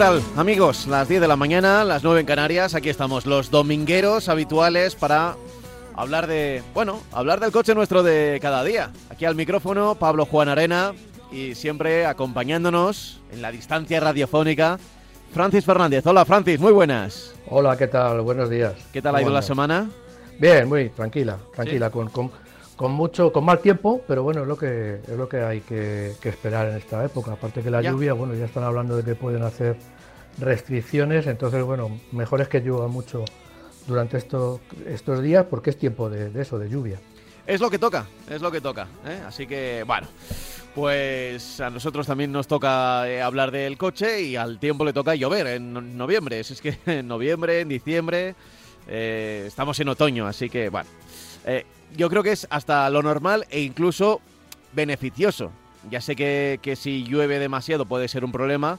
tal, amigos? Las 10 de la mañana, las 9 en Canarias. Aquí estamos, los domingueros habituales para hablar de, bueno, hablar del coche nuestro de cada día. Aquí al micrófono, Pablo Juan Arena y siempre acompañándonos en la distancia radiofónica, Francis Fernández. Hola, Francis, muy buenas. Hola, ¿qué tal? Buenos días. ¿Qué tal ha ¿Cómo ido la semana? Bien, muy tranquila, tranquila, con, con, con mucho, con mal tiempo, pero bueno, es lo que es lo que hay que, que esperar en esta época. Aparte que la Ya. lluvia, bueno, ya están hablando de que pueden hacer restricciones, entonces bueno, mejor es que llueva mucho durante esto- estos días porque es tiempo de, de eso, de lluvia. Es lo que toca, es lo que toca. ¿eh? Así que, bueno, pues a nosotros también nos toca eh, hablar del coche y al tiempo le toca llover en no- noviembre. Es que en noviembre, en diciembre, eh, estamos en otoño, así que, bueno, eh, yo creo que es hasta lo normal e incluso beneficioso. Ya sé que, que si llueve demasiado puede ser un problema,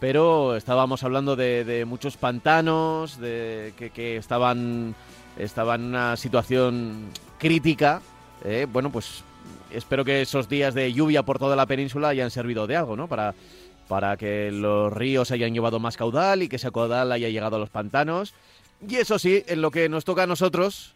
pero estábamos hablando de, de muchos pantanos, de que, que estaban, estaban en una situación crítica. eh, bueno, pues espero que esos días de lluvia por toda la península hayan servido de algo, ¿no? Para, para que los ríos hayan llevado más caudal y que ese caudal haya llegado a los pantanos. Y eso sí, en lo que nos toca a nosotros,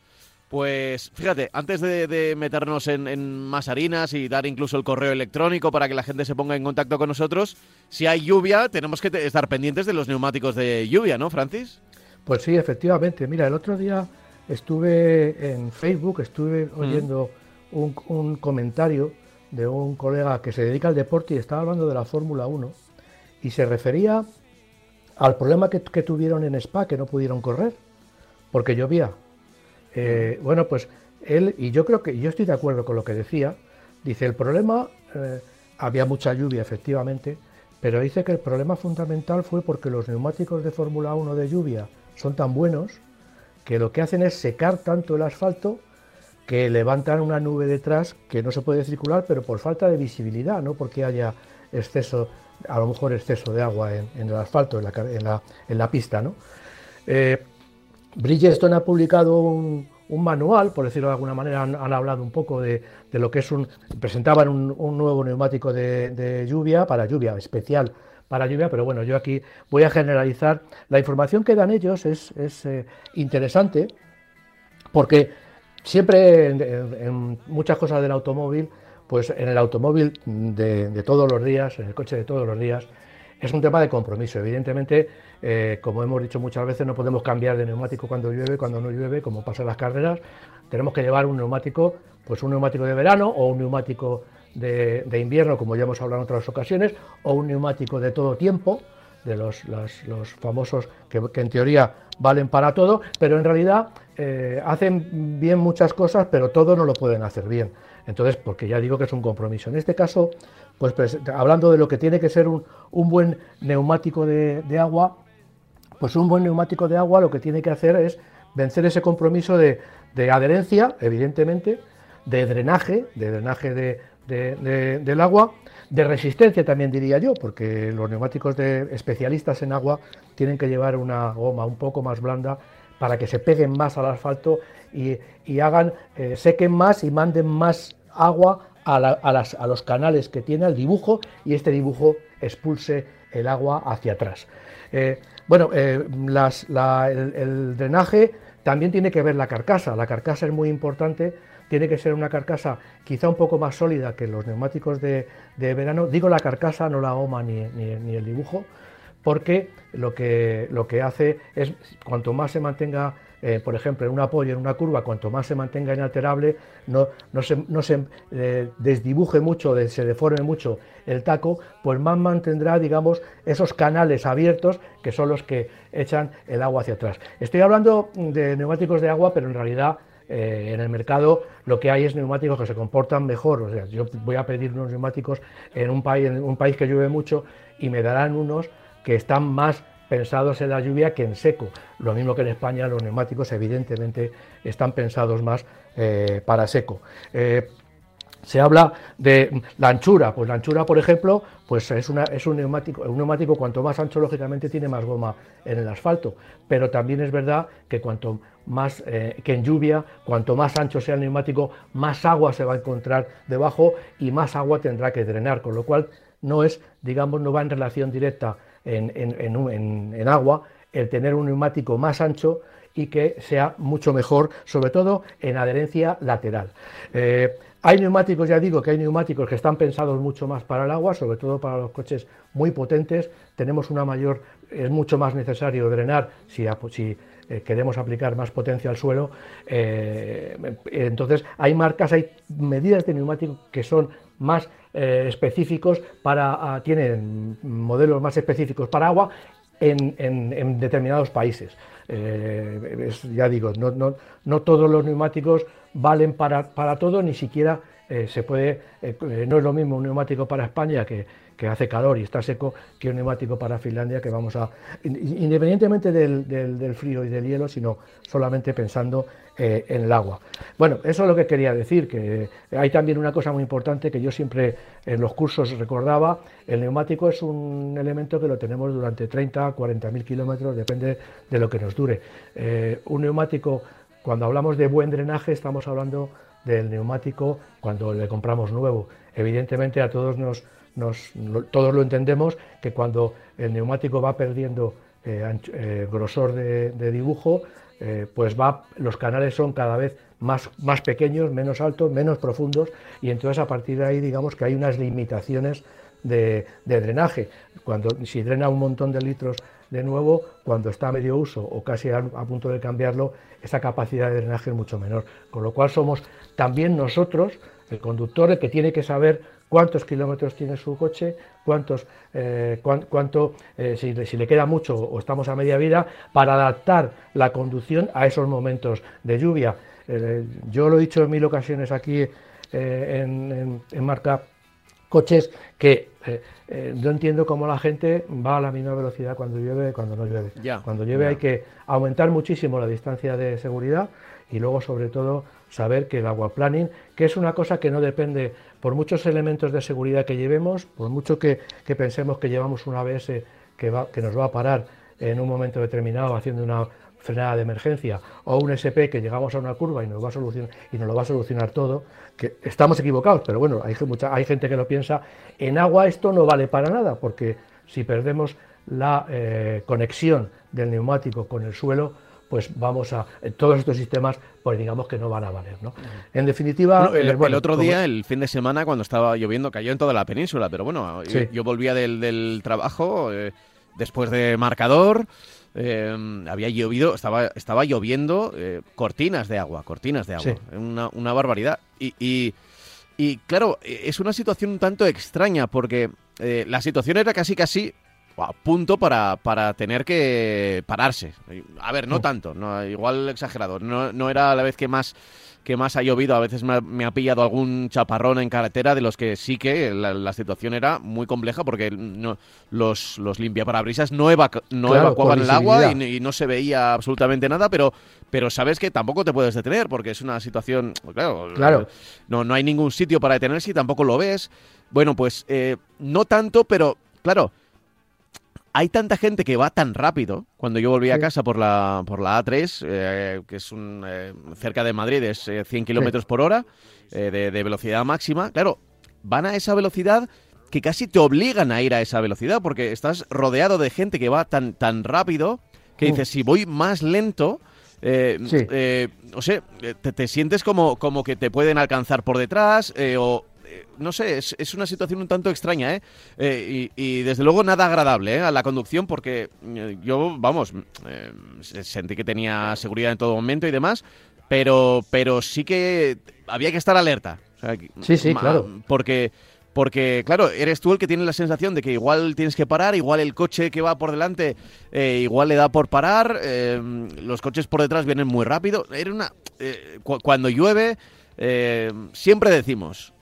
pues fíjate, antes de, de meternos en, en más harinas y dar incluso el correo electrónico para que la gente se ponga en contacto con nosotros, si hay lluvia, tenemos que estar pendientes de los neumáticos de lluvia, ¿no, Francis? Pues sí, efectivamente. Mira, el otro día estuve en Facebook, estuve oyendo un, un comentario de un colega que se dedica al deporte y estaba hablando de la Fórmula 1 y se refería al problema que, que tuvieron en Spa, que no pudieron correr, porque llovía. Eh, bueno, pues él, y yo creo que yo estoy de acuerdo con lo que decía, dice, el problema, eh, había mucha lluvia efectivamente, pero dice que el problema fundamental fue porque los neumáticos de Fórmula 1 de lluvia son tan buenos que lo que hacen es secar tanto el asfalto que levantan una nube detrás que no se puede circular, pero por falta de visibilidad, no porque haya exceso, a lo mejor exceso de agua en, el asfalto, en la pista. ¿no? Eh, Bridgestone ha publicado un, manual, por decirlo de alguna manera, han, hablado un poco de, lo que es un. presentaban un, nuevo neumático de, lluvia, para lluvia, especial para lluvia, pero bueno, yo aquí voy a generalizar. La información que dan ellos es, eh, interesante porque siempre en, muchas cosas del automóvil, pues en el automóvil de todos los días, en el coche de todos los días, es un tema de compromiso. Evidentemente, eh, como hemos dicho muchas veces, no podemos cambiar de neumático cuando llueve, cuando no llueve, como pasa en las carreras. Tenemos que llevar un neumático, pues un neumático de verano o un neumático de, invierno, como ya hemos hablado en otras ocasiones, o un neumático de todo tiempo, de los, los famosos que, que en teoría valen para todo, pero en realidad eh, hacen bien muchas cosas, pero todo no lo pueden hacer bien. Entonces, porque ya digo que es un compromiso. En este caso, pues, pues, hablando de lo que tiene que ser un, buen neumático de, agua, pues un buen neumático de agua lo que tiene que hacer es vencer ese compromiso de, adherencia, evidentemente, de drenaje, de drenaje de- de- de- del agua, de resistencia también diría yo, porque los neumáticos de especialistas en agua tienen que llevar una goma un poco más blanda para que se peguen más al asfalto y, y hagan, eh, sequen más y manden más agua a, la- a las- a los canales que tiene el dibujo y este dibujo expulse el agua hacia atrás. Eh, bueno, eh, el, drenaje también tiene que ver la carcasa. La carcasa es muy importante, tiene que ser una carcasa quizá un poco más sólida que los neumáticos de, de verano. Digo la carcasa, no la goma ni, ni- ni el dibujo, porque lo que, lo que hace es, cuanto más se mantenga eh, por ejemplo, en un apoyo, en una curva, cuanto más se mantenga inalterable, no, no se, no se eh, desdibuje mucho, se deforme mucho el taco, pues más mantendrá, digamos, esos canales abiertos que son los que echan el agua hacia atrás. Estoy hablando de neumáticos de agua, pero en realidad eh, en el mercado lo que hay es neumáticos que se comportan mejor. O sea, yo voy a pedir unos neumáticos en un país, en un país que llueve mucho y me darán unos que están más pensados en la lluvia que en seco. Lo mismo que en España los neumáticos evidentemente están pensados más eh, para seco. Eh, se habla de la anchura, pues la anchura, por ejemplo, pues es, una, es un neumático, un neumático cuanto más ancho, lógicamente, tiene más goma en el asfalto, pero también es verdad que cuanto más eh, que en lluvia, cuanto más ancho sea el neumático, más agua se va a encontrar debajo y más agua tendrá que drenar, con lo cual no es, digamos, no va en relación directa en, agua el tener un neumático más ancho y que sea mucho mejor, sobre todo en adherencia lateral. Eh, hay neumáticos, ya digo que hay neumáticos que están pensados mucho más para el agua, sobre todo para los coches muy potentes. Tenemos una mayor, es mucho más necesario drenar si, eh, queremos aplicar más potencia al suelo. Eh, entonces, hay marcas, hay medidas de neumáticos que son más eh, específicos para, ah, tienen modelos más específicos para agua en, determinados países. Eh, ya digo, no, no, todos los neumáticos valen para, para todo, ni siquiera eh, se puede, no es lo mismo un neumático para España que, que hace calor y está seco que un neumático para Finlandia que vamos a, independientemente del, frío y del hielo, sino solamente pensando eh, en el agua. Bueno, eso es lo que quería decir, que hay también una cosa muy importante que yo siempre en los cursos recordaba, el neumático es un elemento que lo tenemos durante 30, 40 mil kilómetros, depende de lo que nos dure. Eh, un neumático, cuando hablamos de buen drenaje, estamos hablando del neumático cuando le compramos nuevo. Evidentemente a todos nos todos lo entendemos que cuando el neumático va perdiendo eh, eh, grosor de, dibujo, eh, pues va, los canales son cada vez más, más pequeños, menos altos, menos profundos, y entonces a partir de ahí digamos que hay unas limitaciones de, drenaje. Cuando, si drena un montón de litros de nuevo, cuando está a medio uso o casi a, a, punto de cambiarlo, esa capacidad de drenaje es mucho menor. Con lo cual somos también nosotros, el conductor, el que tiene que saber cuántos kilómetros tiene su coche, cuántos, eh, cuánto, eh, si, le queda mucho o estamos a media vida, para adaptar la conducción a esos momentos de lluvia. Eh, yo lo he dicho en mil ocasiones aquí en, marca coches que no entiendo cómo la gente va a la misma velocidad cuando llueve cuando no llueve. cuando llueve hay que aumentar muchísimo la distancia de seguridad y luego sobre todo saber que el agua planning, que es una cosa que no depende por muchos elementos de seguridad que llevemos, por mucho que, pensemos que llevamos un ABS que, nos va a parar en un momento determinado haciendo una frenada de emergencia o un SP que llegamos a una curva y nos va a solucionar lo va a solucionar todo, que estamos equivocados, pero bueno, hay, mucha, gente que lo piensa, en agua esto no vale para nada, porque si perdemos la eh, conexión del neumático con el suelo, pues vamos a todos estos sistemas pues digamos que no van a valer ¿no? en definitiva el, eh, otro día el fin de semana cuando estaba lloviendo cayó en toda la península pero bueno yo, volvía del, trabajo eh, después de marcador eh, había llovido estaba estaba lloviendo cortinas de agua cortinas de agua una, una, barbaridad. Y, y, y claro es una situación un tanto extraña porque la situación era casi casi punto para, para tener que pararse. A ver, no tanto, no, igual exagerado. No, no era la vez que más que más ha llovido, a veces me ha, pillado algún chaparrón en carretera de los que sí que la, situación era muy compleja porque no, los, los limpiaparabrisas no, no evacuaban el agua y, no se veía absolutamente nada, pero, pero sabes que tampoco te puedes detener porque es una situación, claro, claro. No, no hay ningún sitio para detenerse y tampoco lo ves. Bueno, pues eh, no tanto, pero claro, hay tanta gente que va tan rápido. Cuando yo volví a casa por la, por la A3, eh, que es un, eh, cerca de Madrid, es 100 eh, kilómetros por hora de, velocidad máxima. Claro, van a esa velocidad que casi te obligan a ir a esa velocidad, porque estás rodeado de gente que va tan, tan rápido que dices, si voy más lento, o sea, te, te, sientes como, como que te pueden alcanzar por detrás o no sé, es, una situación un tanto extraña, ¿eh? eh y, desde luego nada agradable ¿eh? a la conducción porque yo, vamos, sentí que tenía seguridad en todo momento y demás, pero, pero sí que había que estar alerta. sí, sí, claro. Porque porque, claro, eres tú el que tiene la sensación de que igual tienes que parar, igual el coche que va por delante eh, igual le da por parar, eh, los coches por detrás vienen muy rápido. Era una, eh, cuando llueve, siempre decimos,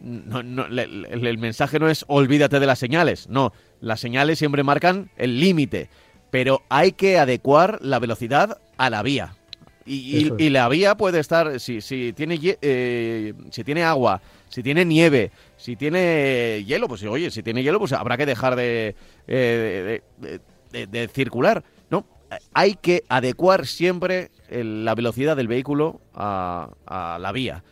no, el, mensaje no es olvídate de las señales, no, las señales siempre marcan el límite, pero hay que adecuar la velocidad a la vía. Y, la vía puede estar, si, si, tiene, si tiene agua, si tiene nieve, si tiene hielo, pues oye, si tiene hielo, pues habrá que dejar de, eh, de, circular. No, hay que adecuar siempre la velocidad del vehículo a, la vía.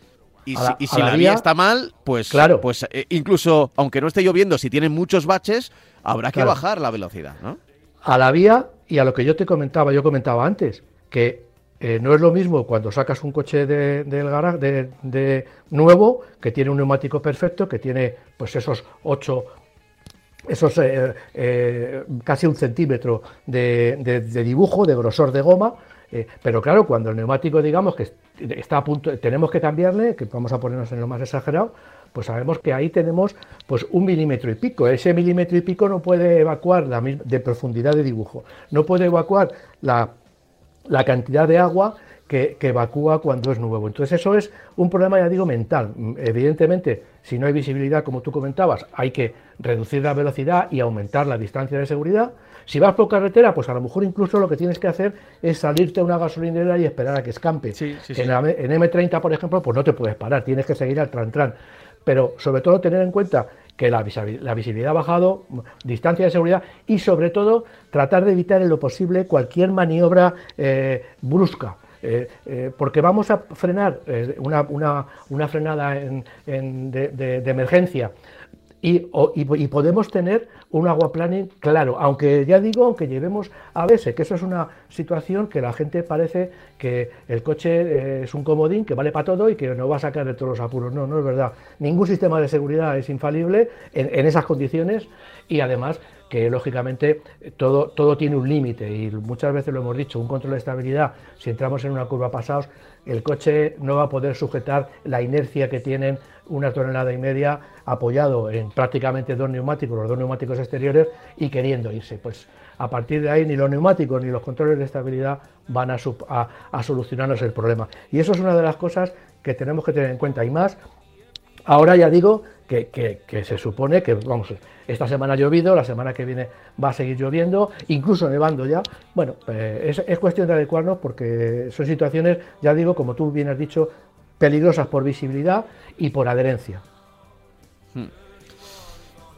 Y si, la, vía, está mal, pues, claro. pues eh, incluso aunque no esté lloviendo, si tiene muchos baches, habrá que bajar la velocidad, ¿no? A la vía y a lo que yo te comentaba, yo comentaba antes, que eh, no es lo mismo cuando sacas un coche de, del garaje de, nuevo, que tiene un neumático perfecto, que tiene pues esos 8, esos eh, eh, casi un centímetro de, dibujo, de grosor de goma, pero claro, cuando el neumático digamos que está a punto, tenemos que cambiarle, que vamos a ponernos en lo más exagerado, pues sabemos que ahí tenemos pues un milímetro y pico. Ese milímetro y pico no puede evacuar de profundidad de dibujo, no puede evacuar la la cantidad de agua que, evacúa cuando es nuevo. Entonces eso es un problema, ya digo, mental. Evidentemente, si no hay visibilidad, como tú comentabas, hay que reducir la velocidad y aumentar la distancia de seguridad. Si vas por carretera, pues a lo mejor incluso lo que tienes que hacer es salirte a una gasolinera y esperar a que escampe. En, en, M30, por ejemplo, pues no te puedes parar, tienes que seguir al tran-tran. Pero sobre todo tener en cuenta que la, visibilidad ha bajado, distancia de seguridad y sobre todo tratar de evitar en lo posible cualquier maniobra eh, brusca. Eh, eh, porque vamos a frenar una, frenada de, emergencia y, podemos tener un aguaplaning claro, aunque ya digo, aunque llevemos a veces, que eso es una situación que la gente parece que el coche eh, es un comodín que vale para todo y que no va a sacar de todos los apuros. No, no es verdad. Ningún sistema de seguridad es infalible en, esas condiciones y además que lógicamente todo, todo tiene un límite y muchas veces lo hemos dicho, un control de estabilidad, si entramos en una curva pasados, el coche no va a poder sujetar la inercia que tienen una tonelada y media apoyado en prácticamente dos neumáticos, los dos neumáticos exteriores y queriendo irse. Pues a partir de ahí ni los neumáticos ni los controles de estabilidad van a, a, solucionarnos el problema. Y eso es una de las cosas que tenemos que tener en cuenta. Y más, ahora ya digo que, se supone que, vamos, esta semana ha llovido, la semana que viene va a seguir lloviendo, incluso nevando ya. Bueno, eh, es, cuestión de adecuarnos porque son situaciones, ya digo, como tú bien has dicho, peligrosas por visibilidad y por adherencia. Hmm.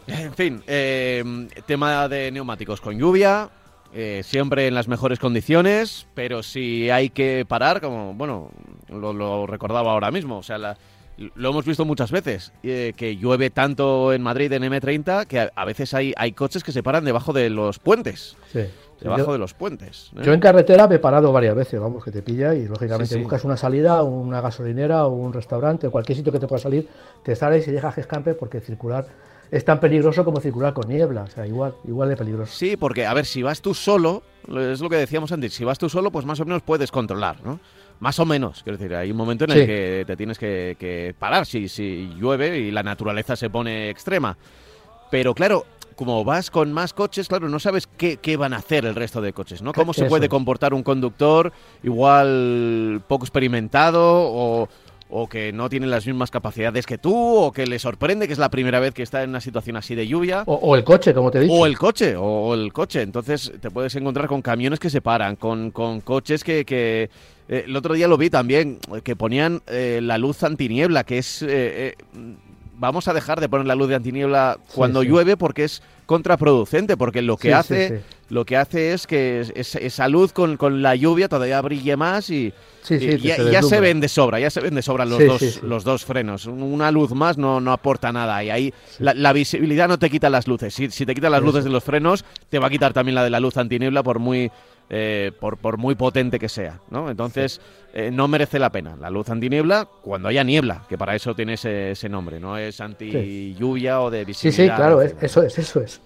En fin, eh, tema de neumáticos con lluvia, eh, siempre en las mejores condiciones, pero si hay que parar, como, bueno, lo, recordaba ahora mismo, o sea, lo hemos visto muchas veces, eh, que llueve tanto en Madrid en M30 que a, veces hay, hay coches que se paran debajo de los puentes. Sí. Debajo de los puentes. Yo en carretera me he parado varias veces, vamos, que te pilla y lógicamente buscas una salida, una gasolinera o un restaurante o cualquier sitio que te pueda salir, te sales y dejas que escampe porque circular es tan peligroso como circular con niebla, o sea, igual, igual de peligroso. Sí, porque, a ver, si vas tú solo, es lo que decíamos antes, si vas tú solo, pues más o menos puedes controlar, ¿no? Más o menos, quiero decir, hay un momento en el que te tienes que, parar si, si llueve y la naturaleza se pone extrema. Pero claro, como vas con más coches, claro, no sabes qué, qué, van a hacer el resto de coches, ¿no? ¿Cómo se puede comportar un conductor igual poco experimentado o, o que no tiene las mismas capacidades que tú, o que le sorprende que es la primera vez que está en una situación así de lluvia. O, el coche, como te he dicho. O el coche, o, el coche. Entonces te puedes encontrar con camiones que se paran, con, con coches que... que eh, el otro día lo vi también, que ponían eh, la luz antiniebla, que es... Eh, vamos a dejar de poner la luz de antiniebla cuando llueve porque es contraproducente, porque lo que hace lo que hace es que esa luz con, la lluvia todavía brille más y, ya, se ven de sobra, ya se ven de sobra los, dos, los dos frenos. Una luz más no, no aporta nada y ahí la, visibilidad no te quita las luces. Si, si te quita las luces de los frenos, te va a quitar también la de la luz antiniebla por muy eh, por, por muy potente que sea, ¿no? Entonces, eh, no merece la pena. La luz antiniebla cuando haya niebla, que para eso tiene ese, ese nombre, no es anti lluvia o de visibilidad. Sí, sí, claro, eso es, eso es.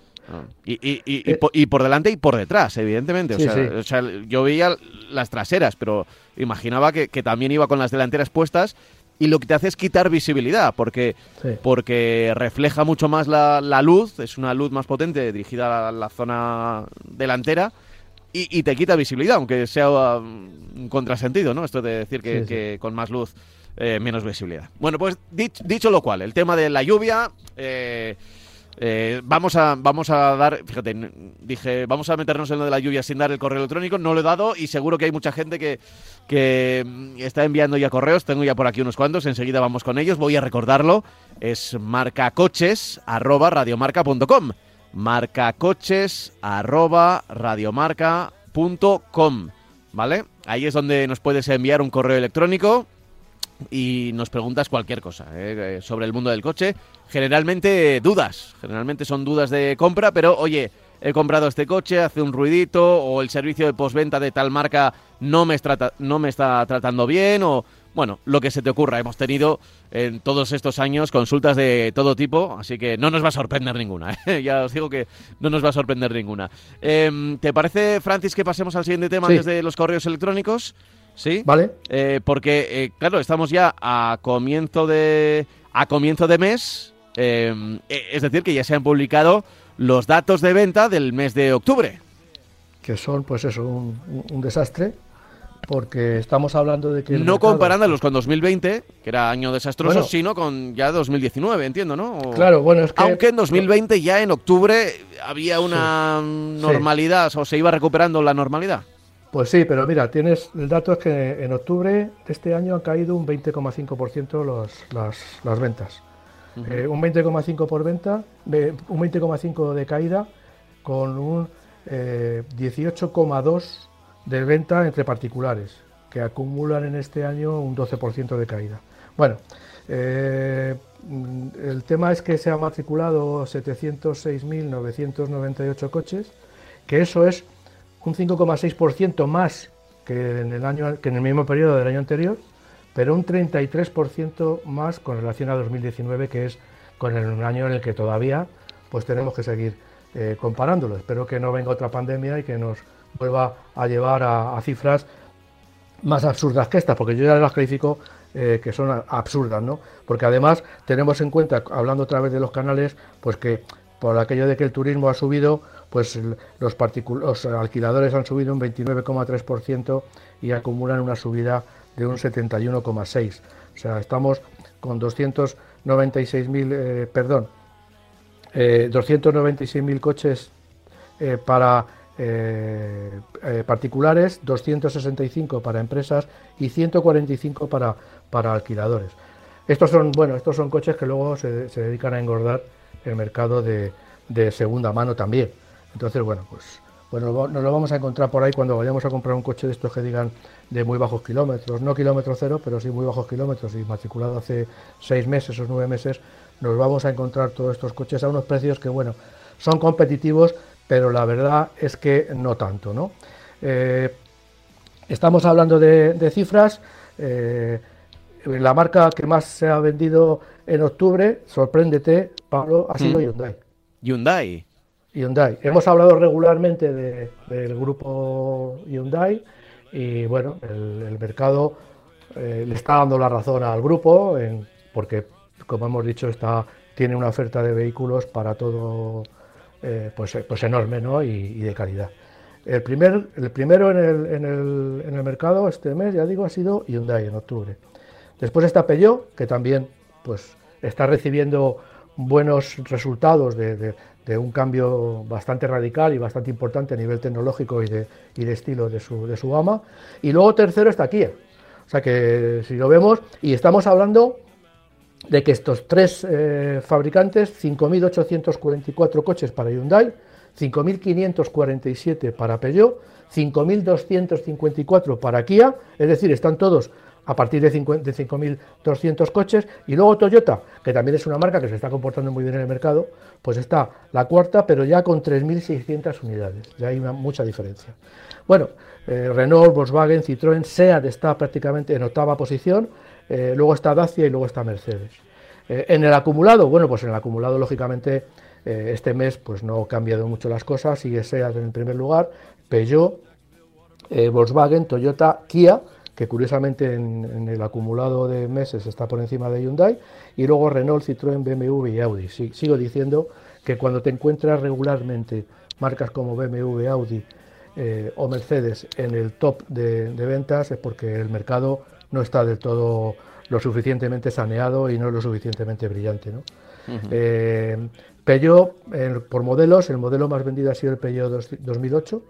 Y, y, y, eh. y, por, delante y por detrás, evidentemente. o, sea, o, sea, yo veía las traseras, pero imaginaba que, que, también iba con las delanteras puestas y lo que te hace es quitar visibilidad, porque, porque refleja mucho más la, la, luz, es una luz más potente dirigida a la, zona delantera. Y, te quita visibilidad, aunque sea um, un contrasentido, ¿no? Esto de decir que, que con más luz eh, menos visibilidad. Bueno, pues dicho, dicho, lo cual, el tema de la lluvia, eh, eh, vamos, a, vamos a dar, fíjate, dije, vamos a meternos en lo de la lluvia sin dar el correo electrónico, no lo he dado y seguro que hay mucha gente que, que mm, está enviando ya correos, tengo ya por aquí unos cuantos, enseguida vamos con ellos, voy a recordarlo, es marcacoches arroba radiomarca.com, marcacoches arroba radiomarca.com, ¿vale? Ahí es donde nos puedes enviar un correo electrónico y nos preguntas cualquier cosa ¿eh? sobre el mundo del coche generalmente dudas, generalmente son dudas de compra, pero oye, he comprado este coche, hace un ruidito, o el servicio de postventa de tal marca no me, no me está tratando bien, o bueno, lo que se te ocurra. Hemos tenido en todos estos años consultas de todo tipo, así que no nos va a sorprender ninguna. ¿eh? ya os digo que no nos va a sorprender ninguna. Em, ¿Te parece, Francis, que pasemos al siguiente tema desde los correos electrónicos? Sí. Vale. Eh, porque, eh, claro, estamos ya a comienzo de, a comienzo de mes Em, e, es decir, que ya se han publicado los datos de venta del mes de octubre. Que son, pues eso, un, desastre, porque estamos hablando de que... No comparándolos con 2020, que era año desastroso, sino con ya 2019, entiendo, ¿no? claro, bueno, es que... Aunque en 2020 ya en octubre había una normalidad, o se iba recuperando la normalidad. Pues sí, pero mira, tienes el dato es que en octubre de este año han caído un 20,5% las, las ventas. Eh, un 20,5 por venta, un 20,5 de caída con un 18,2 eh, de venta entre particulares, que acumulan en este año un 12% de caída. Bueno, eh, el tema es que se han matriculado 706.998 coches, que eso es un 5,6% más que en, el año, que en el mismo periodo del año anterior pero un 33% más con relación a 2019, que es con el año en el que todavía pues tenemos que seguir eh, comparándolo. Espero que no venga otra pandemia y que nos vuelva a llevar a, cifras más absurdas que estas, porque yo ya las califico eh, que son absurdas, ¿no? Porque además tenemos en cuenta, hablando otra vez de los canales, pues que por aquello de que el turismo ha subido, pues los, los alquiladores han subido un 29,3% y acumulan una subida de un 71,6. O sea, estamos con 296.000, eh, perdón, eh, 296.000 coches eh, para eh, particulares, 265 para empresas y 145 para, para alquiladores. Estos son, bueno, estos son coches que luego se, se dedican a engordar el mercado de, de segunda mano también. Entonces, bueno, pues bueno, nos lo vamos a encontrar por ahí cuando vayamos a comprar un coche de estos que digan de muy bajos kilómetros, no kilómetro cero, pero sí muy bajos kilómetros y matriculado hace seis meses o nueve meses, nos vamos a encontrar todos estos coches a unos precios que, bueno, son competitivos, pero la verdad es que no tanto, ¿no? Eh, estamos hablando de, cifras. Eh, la marca que más se ha vendido en octubre, sorpréndete, Pablo, ha sido mm. Hyundai. Hyundai. Hyundai. Hemos hablado regularmente del grupo Hyundai y bueno, el, mercado eh, le está dando la razón al grupo porque, como hemos dicho, está, tiene una oferta de vehículos para todo eh, pues, pues enorme ¿no? y, de calidad. El, primer, el primero en el, en, el, en el, mercado este mes, ya digo, ha sido Hyundai en octubre. Después está Peugeot, que también pues, está recibiendo buenos resultados de, de un cambio bastante radical y bastante importante a nivel tecnológico y de, y de estilo de su, de su gama. Y luego tercero está Kia. O sea que si lo vemos, y estamos hablando de que estos tres eh, fabricantes, 5.844 coches para Hyundai, 5.547 para Peugeot, 5.254 para Kia, es decir, están todos a partir de 5.200 coches. Y luego Toyota, que también es una marca que se está comportando muy bien en el mercado, pues está la cuarta, pero ya con 3.600 unidades. Ya hay mucha diferencia. Bueno, eh, Renault, Volkswagen, Citroën, SEAT está prácticamente en octava posición, eh, luego está Dacia y luego está Mercedes. Eh, en el acumulado, bueno, pues en el acumulado lógicamente este mes pues no ha cambiado mucho las cosas, sigue SEAT en primer lugar, Peugeot, Volkswagen, Toyota, Kia, que curiosamente en, el acumulado de meses está por encima de Hyundai, y luego Renault, Citroën, BMW y Audi. sigo diciendo que cuando te encuentras regularmente marcas como BMW, Audi, eh, o Mercedes en el top de, ventas es porque el mercado no está del todo lo suficientemente saneado y no lo suficientemente brillante. ¿no? Eh, Peugeot, por modelos, el modelo más vendido ha sido el Peugeot 2008.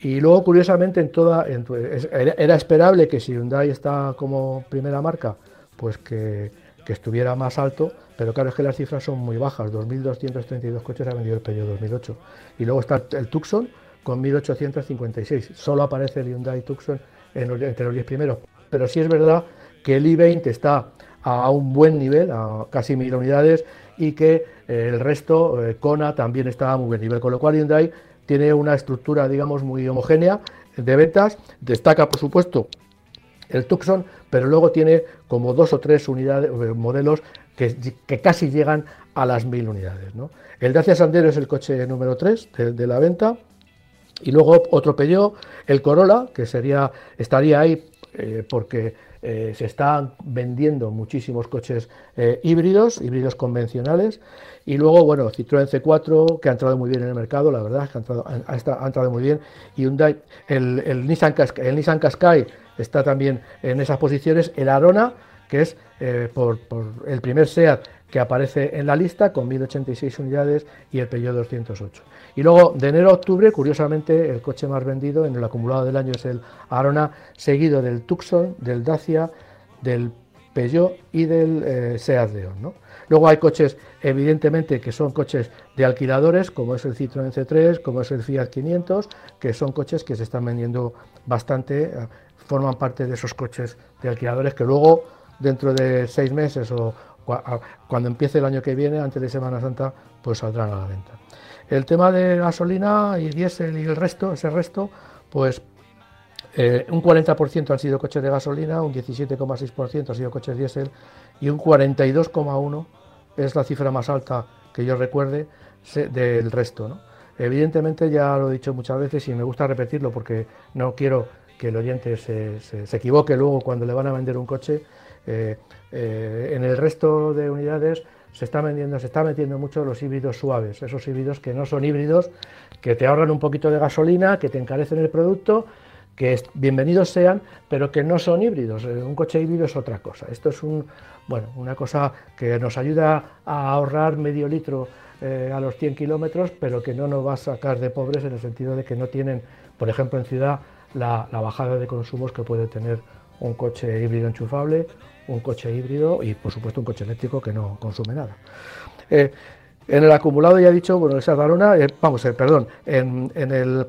Y luego, curiosamente, en toda, era esperable que si Hyundai está como primera marca, pues que, que, estuviera más alto, pero claro, es que las cifras son muy bajas. 2.232 coches ha vendido el Peugeot 2008. Y luego está el Tucson, con 1856. Solo aparece el Hyundai Tucson entre los 10 primeros. Pero sí es verdad que el i20 está a un buen nivel, a casi mil unidades, y que eh, el resto, eh, Kona, también está a muy buen nivel. Con lo cual Hyundai tiene una estructura, digamos, muy homogénea de ventas. Destaca, por supuesto, el Tucson, pero luego tiene como dos o tres unidades, eh, modelos que, casi llegan a las mil unidades. El Dacia Sandero es el coche número 3 de la venta y luego otro Peugeot, el Corolla, que sería, estaría ahí eh, porque eh, se están vendiendo muchísimos coches eh, híbridos, híbridos convencionales. Y luego, bueno, Citroën C4, que ha entrado muy bien en el mercado, la verdad, que ha entrado, ha, entrado muy bien. Y Hyundai, el, Nissan Qashqai, el Nissan Qashqai está también en esas posiciones. El Arona, que es por, por el primer SEAT que aparece en la lista con 1086 unidades y el Peugeot 208. Y luego de enero a octubre, curiosamente, el coche más vendido en el acumulado del año es el Arona, seguido del Tucson, del Dacia, del Peugeot y del eh, Seat León. Luego hay coches, evidentemente, que son coches de alquiladores, como es el Citroën C3, como es el Fiat 500, que son coches que se están vendiendo bastante, eh, forman parte de esos coches de alquiladores que luego, dentro de seis meses o cuando empiece el año que viene, antes de Semana Santa, pues saldrán a la venta. El tema de gasolina y diésel y el resto, ese resto, pues eh, un 40% han sido coches de gasolina, un 17,6% han sido coches diésel y un 42,1% es la cifra más alta que yo recuerde del resto. Evidentemente ya lo he dicho muchas veces y me gusta repetirlo porque no quiero que el oyente se, se equivoque luego cuando le van a vender un coche eh, eh, en el resto de unidades se está vendiendo, se está metiendo mucho los híbridos suaves, esos híbridos que no son híbridos, que te ahorran un poquito de gasolina, que te encarecen el producto, que bienvenidos sean, pero que no son híbridos. Eh, un coche híbrido es otra cosa. Esto es una cosa que nos ayuda a ahorrar medio litro a los 100 kilómetros, pero que no nos va a sacar de pobres en el sentido de que no tienen, por ejemplo, en ciudad, la bajada de consumos que puede tener un coche híbrido enchufable un coche híbrido y por supuesto un coche eléctrico que no consume nada. Eh, en el acumulado ya he dicho, bueno, esa Darona, eh, vamos, eh, perdón, en, el,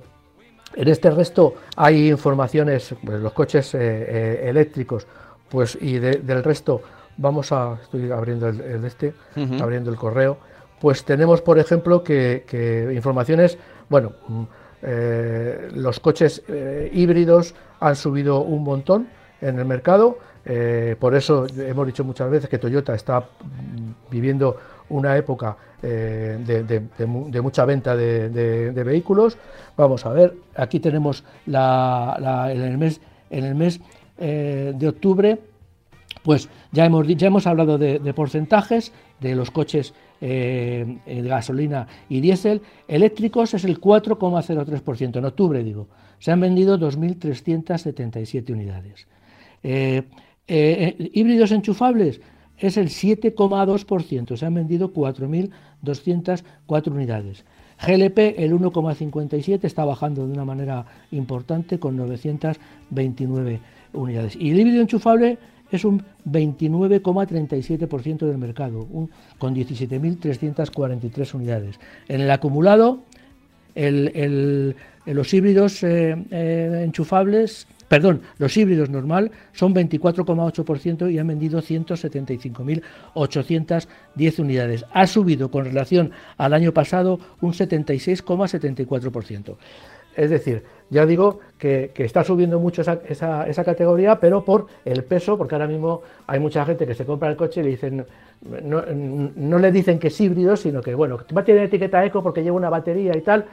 en este resto hay informaciones, pues, los coches eléctricos, pues y del resto vamos a, estoy abriendo el, este, abriendo el correo, pues tenemos por ejemplo que, informaciones, bueno, mm, los coches híbridos han subido un montón en el mercado, eh, por eso hemos dicho muchas veces que Toyota está viviendo una época eh, de, mucha venta de, vehículos. Vamos a ver, aquí tenemos en el mes, eh, de octubre, pues ya hemos, ya hemos hablado de, porcentajes de los coches de gasolina y diésel. Eléctricos es el 4,03%, en octubre digo. Se han vendido 2.377 unidades. Eh, eh, híbridos enchufables es el 7,2%, se han vendido 4.204 unidades. GLP el 1,57 está bajando de una manera importante con 929 unidades. Y el híbrido enchufable es un 29,37% del mercado, con 17.343 unidades. En el acumulado, los híbridos eh, enchufables perdón, los híbridos normal son 24,8% y han vendido 175.810 unidades. Ha subido con relación al año pasado un 76,74%. Es decir, ya digo que, está subiendo mucho esa, categoría, pero por el peso, porque ahora mismo hay mucha gente que se compra el coche y le dicen, no, le dicen que es híbrido, sino que, bueno, va a tener etiqueta eco porque lleva una batería y tal,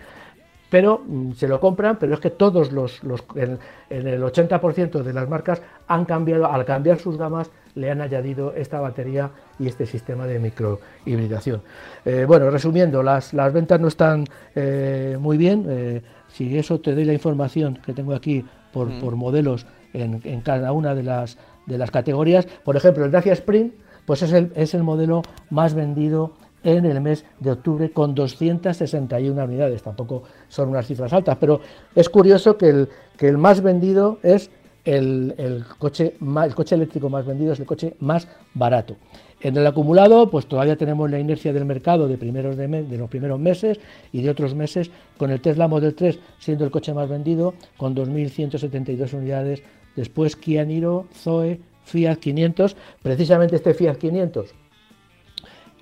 pero mm, se lo compran, pero es que todos los, en, el 80% de las marcas han cambiado, al cambiar sus gamas, le han añadido esta batería y este sistema de microhibridación. Eh, bueno, resumiendo, las, las, ventas no están eh, muy bien. Eh, si eso te doy la información que tengo aquí por, mm. modelos en, cada una de las, de las categorías, por ejemplo, el Dacia Spring, pues es el, es el modelo más vendido en el mes de octubre con 261 unidades. Tampoco son unas cifras altas, pero es curioso que el, que el más vendido es el, el, coche, el coche eléctrico más vendido, es el coche más barato. En el acumulado, pues todavía tenemos la inercia del mercado de, primeros de, de, los primeros meses y de otros meses, con el Tesla Model 3 siendo el coche más vendido, con 2.172 unidades. Después Kia Niro, Zoe, Fiat 500. Precisamente este Fiat 500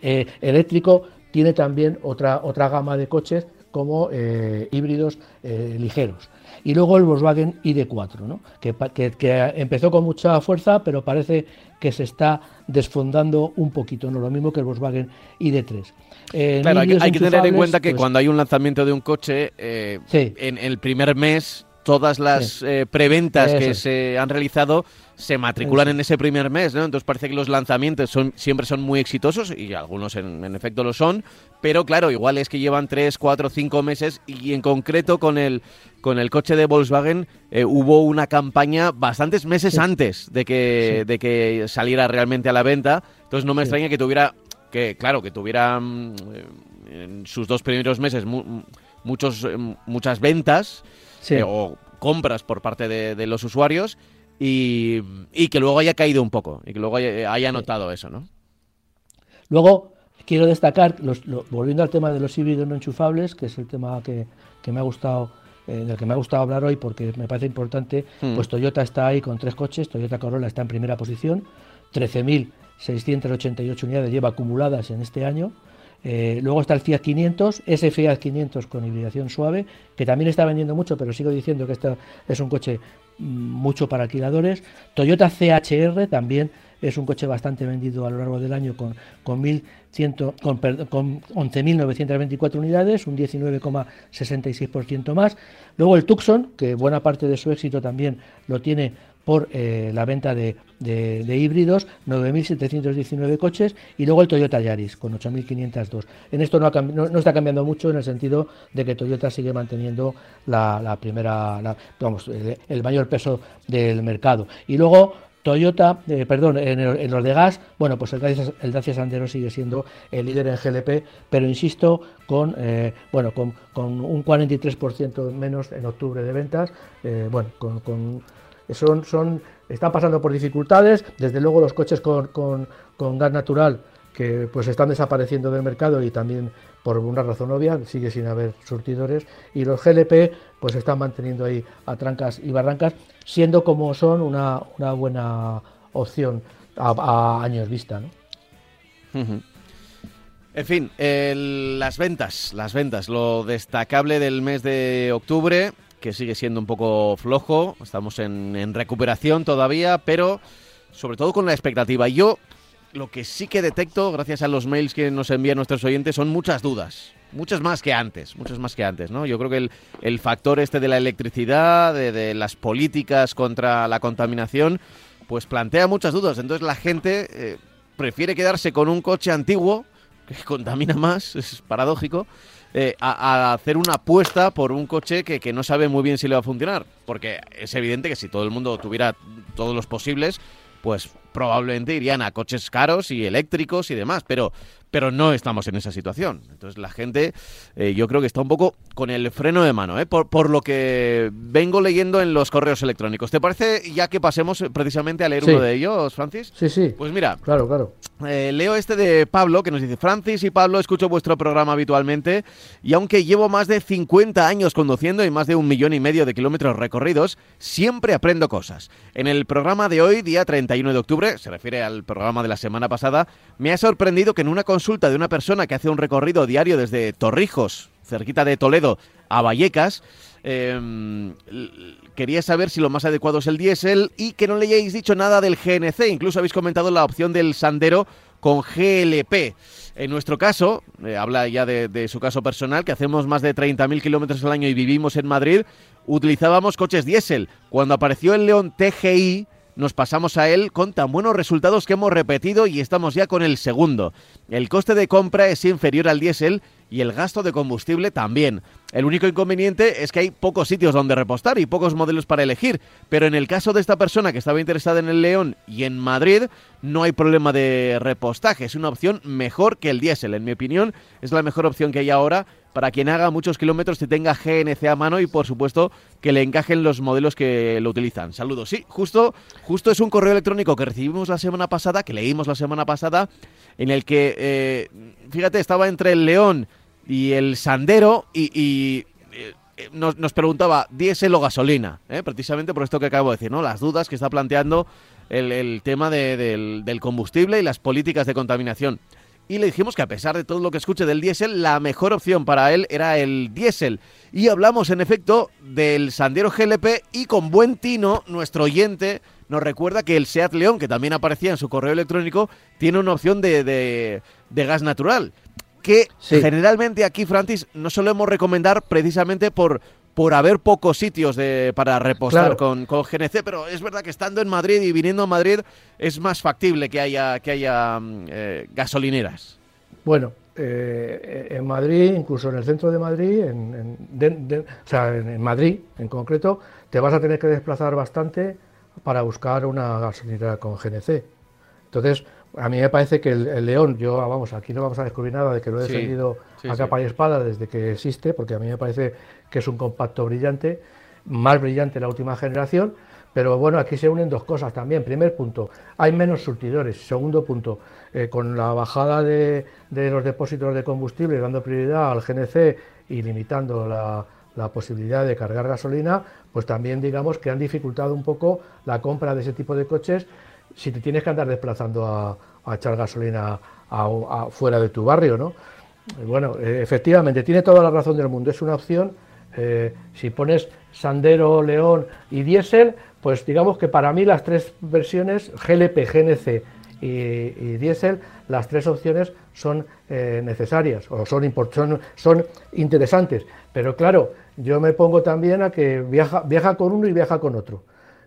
eh, eléctrico tiene también otra, otra gama de coches como eh, híbridos eh, ligeros. Y luego el Volkswagen ID4, ¿no? que, que, empezó con mucha fuerza, pero parece que se está desfondando un poquito, no lo mismo que el Volkswagen ID3. claro, hay, que tener en cuenta que pues cuando hay un lanzamiento de un coche, en el primer mes, todas las preventas que se han realizado se matriculan en ese primer mes, ¿no? Entonces parece que los lanzamientos son, siempre son muy exitosos y algunos en, efecto lo son, pero claro, igual es que llevan 3, 4, 5 meses y en concreto con el, con el coche de Volkswagen eh, hubo una campaña bastantes meses antes de que, de que saliera realmente a la venta, entonces no me extraña que tuviera, que claro, que tuviera mm, en sus dos primeros meses muchos, eh, muchas ventas eh, o compras por parte de los usuarios y, que luego haya caído un poco y que luego haya, notado eso, ¿no? Luego quiero destacar, volviendo al tema de los híbridos no enchufables, que es el tema que, me ha gustado eh, del que me ha gustado hablar hoy porque me parece importante, hmm. pues Toyota está ahí con tres coches, Toyota Corolla está en primera posición, 13.688 unidades lleva acumuladas en este año, eh, luego está el Fiat 500, ese Fiat 500 con hibridación suave, que también está vendiendo mucho, pero sigo diciendo que este es un coche mucho para alquiladores. Toyota CHR también es un coche bastante vendido a lo largo del año con, con, con, con 11.924 unidades, un 19,66% más. Luego el Tucson, que buena parte de su éxito también lo tiene por eh, la venta de, híbridos, 9.719 coches, y luego el Toyota Yaris, con 8.502. En esto no, no, está cambiando mucho en el sentido de que Toyota sigue manteniendo la, primera, vamos, el, mayor peso del mercado. Y luego Toyota, eh, perdón, en, los de gas, bueno, pues el Dacia, Sandero sigue siendo el líder en GLP, pero insisto, con, eh, bueno, con, un 43% menos en octubre de ventas, bueno, con son, están pasando por dificultades, desde luego los coches con, gas natural que pues están desapareciendo del mercado y también por una razón obvia sigue sin haber surtidores. Y los GLP pues están manteniendo ahí a trancas y barrancas siendo como son una, una buena opción a, años vista ¿no? En fin, las ventas, las ventas, lo destacable del mes de octubre, que sigue siendo un poco flojo. Estamos en, recuperación todavía, pero sobre todo con la expectativa. Yo lo que sí que detecto, gracias a los mails que nos envían nuestros oyentes, son muchas dudas. Muchas más que antes, muchas más que antes, ¿no? Yo creo que el, factor este de la electricidad, de, las políticas contra la contaminación, pues plantea muchas dudas. Entonces la gente eh, prefiere quedarse con un coche antiguo, que contamina más, es paradójico, eh, a, hacer una apuesta por un coche que, que, no sabe muy bien si le va a funcionar. Porque es evidente que si todo el mundo tuviera todos los posibles, pues probablemente irían a coches caros y eléctricos y demás. Pero, pero no estamos en esa situación. Entonces la gente, eh, yo creo que está un poco con el freno de mano, ¿eh? por, por, lo que vengo leyendo en los correos electrónicos. ¿Te parece ya que pasemos precisamente a leer uno de ellos, Francis? Sí, sí. Pues mira, claro, claro. Eh, leo este de Pablo que nos dice, Francis y Pablo, escucho vuestro programa habitualmente y aunque llevo más de 50 años conduciendo y más de un millón y medio de kilómetros recorridos, siempre aprendo cosas. En el programa de hoy, día 31 de octubre, se refiere al programa de la semana pasada, me ha sorprendido que en una consulta de una persona que hace un recorrido diario desde Torrijos, cerquita de Toledo, a Vallecas, eh, quería saber si lo más adecuado es el diésel y que no le hayáis dicho nada del GNC. Incluso habéis comentado la opción del Sandero con GLP. En nuestro caso, eh, habla ya de, de, su caso personal, que hacemos más de 30.000 kilómetros al año y vivimos en Madrid, utilizábamos coches diésel. Cuando apareció el León TGI, nos pasamos a él con tan buenos resultados que hemos repetido y estamos ya con el segundo. El coste de compra es inferior al diésel y el gasto de combustible también. El único inconveniente es que hay pocos sitios donde repostar y pocos modelos para elegir, pero en el caso de esta persona que estaba interesada en el León y en Madrid, no hay problema de repostaje, es una opción mejor que el diésel, en mi opinión, es la mejor opción que hay ahora para quien haga muchos kilómetros y tenga GNC a mano y por supuesto que le encajen los modelos que lo utilizan. Saludos. Sí, justo, justo es un correo electrónico que recibimos la semana pasada, que leímos la semana pasada, en el que, eh, fíjate, estaba entre el León y el Sandero y, y eh, nos, nos, preguntaba diésel o gasolina, ¿eh? precisamente por esto que acabo de decir, ¿no? Las dudas que está planteando el, tema de, del, del combustible y las políticas de contaminación y le dijimos que a pesar de todo lo que escuche del diésel, la mejor opción para él era el diésel. Y hablamos en efecto del Sandero GLP y con buen tino nuestro oyente nos recuerda que el Seat León, que también aparecía en su correo electrónico, tiene una opción de, de, de gas natural. Que sí. generalmente aquí, Francis, no solemos recomendar precisamente por, por haber pocos sitios de, para repostar claro. con, con, GNC, pero es verdad que estando en Madrid y viniendo a Madrid es más factible que haya, que haya eh, gasolineras. Bueno, eh, en Madrid, incluso en el centro de Madrid, en, en, de, de, o sea, en, Madrid en concreto, te vas a tener que desplazar bastante para buscar una gasolinera con GNC. Entonces, a mí me parece que el, el, León, yo, vamos, aquí no vamos a descubrir nada de que lo he defendido sí, sí, a capa sí. y espada desde que existe, porque a mí me parece que es un compacto brillante, más brillante la última generación, pero bueno, aquí se unen dos cosas también. Primer punto, hay menos surtidores. Segundo punto, eh, con la bajada de, los depósitos de combustible, dando prioridad al GNC y limitando la, posibilidad de cargar gasolina, pues también digamos que han dificultado un poco la compra de ese tipo de coches si te tienes que andar desplazando a, echar gasolina fuera de tu barrio, ¿no? Bueno, eh, efectivamente, tiene toda la razón del mundo, es una opción. Eh, si pones Sandero, León y Diesel, pues digamos que para mí las tres versiones, GLP, GNC y, y Diesel, las tres opciones son eh, necesarias o son, interesantes. Pero claro, yo me pongo también a que viaja, viaja con uno y viaja con otro.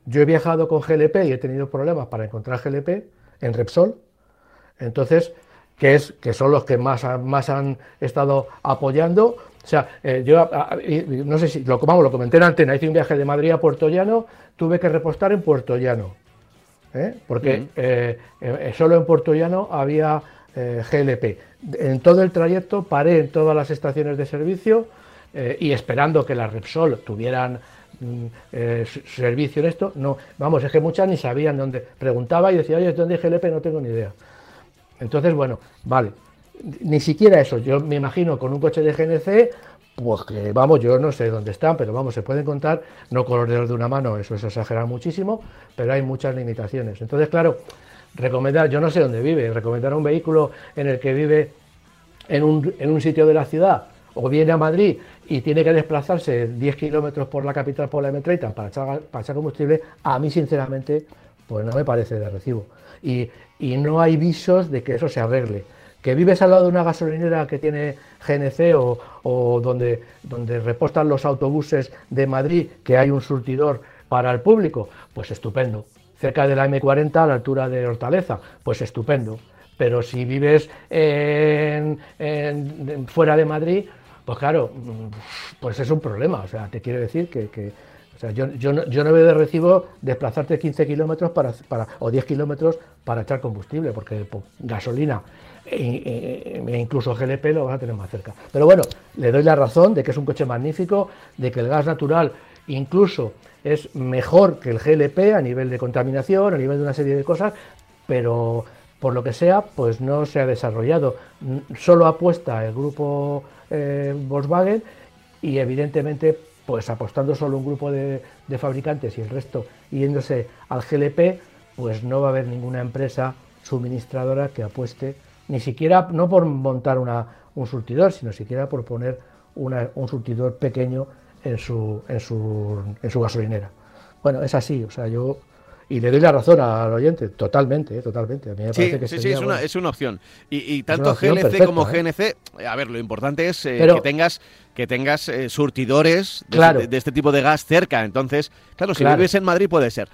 Yo he viajado con GLP y he tenido problemas para encontrar GLP en Repsol. Entonces, que, es, que son los que más, más han estado apoyando. O sea, eh, yo a, a, no sé si lo, vamos, lo comenté en antena, hice un viaje de Madrid a Puerto Llano, tuve que repostar en Puerto Llano. ¿eh? Porque uh -huh. eh, solo en Puerto Llano había GLP. En todo el trayecto paré en todas las estaciones de servicio y esperando que la Repsol tuvieran Mm, eh, servicio en esto, no, vamos, es que muchas ni sabían dónde, preguntaba y decía, oye, ¿dónde hay GLP? No tengo ni idea. Entonces, bueno, vale, ni siquiera eso, yo me imagino con un coche de GNC, pues que vamos, yo no sé dónde están, pero vamos, se pueden contar, no con los dedos de una mano, eso es exagerar muchísimo, pero hay muchas limitaciones. Entonces, claro, recomendar, yo no sé dónde vive, recomendar un vehículo en el que vive en un, en un sitio de la ciudad, o viene a Madrid y tiene que desplazarse 10 kilómetros por la capital por la M30 para echar, para echar combustible, a mí sinceramente pues no me parece de recibo. Y, y, no hay visos de que eso se arregle. Que vives al lado de una gasolinera que tiene GNC o, donde, donde repostan los autobuses de Madrid, que hay un surtidor para el público, pues estupendo. Cerca de la M40 a la altura de Hortaleza, pues estupendo. Pero si vives en, fuera de Madrid, pues claro, pues es un problema. O sea, te quiero decir que, que o sea, yo, yo, no, yo no veo de recibo desplazarte 15 kilómetros para, para, o 10 kilómetros para echar combustible, porque pues, gasolina e, e, incluso GLP lo vas a tener más cerca. Pero bueno, le doy la razón de que es un coche magnífico, de que el gas natural incluso es mejor que el GLP a nivel de contaminación, a nivel de una serie de cosas, pero por lo que sea, pues no se ha desarrollado. Solo apuesta el grupo eh, Volkswagen y evidentemente, pues apostando solo un grupo de, fabricantes y el resto yéndose al GLP, pues no va a haber ninguna empresa suministradora que apueste, ni siquiera, no por montar una, un surtidor, sino siquiera por poner un surtidor pequeño en su, en su, en su gasolinera. Bueno, es así, o sea, yo y le doy la razón al oyente, totalmente, eh, totalmente. A mí me sí, parece que sí, sí, es una, es una opción. Y, tanto GLC como ¿eh? GNC, a ver, lo importante es eh, que tengas que tengas surtidores este, de, este tipo de gas cerca. Entonces, claro, si vives en Madrid puede ser.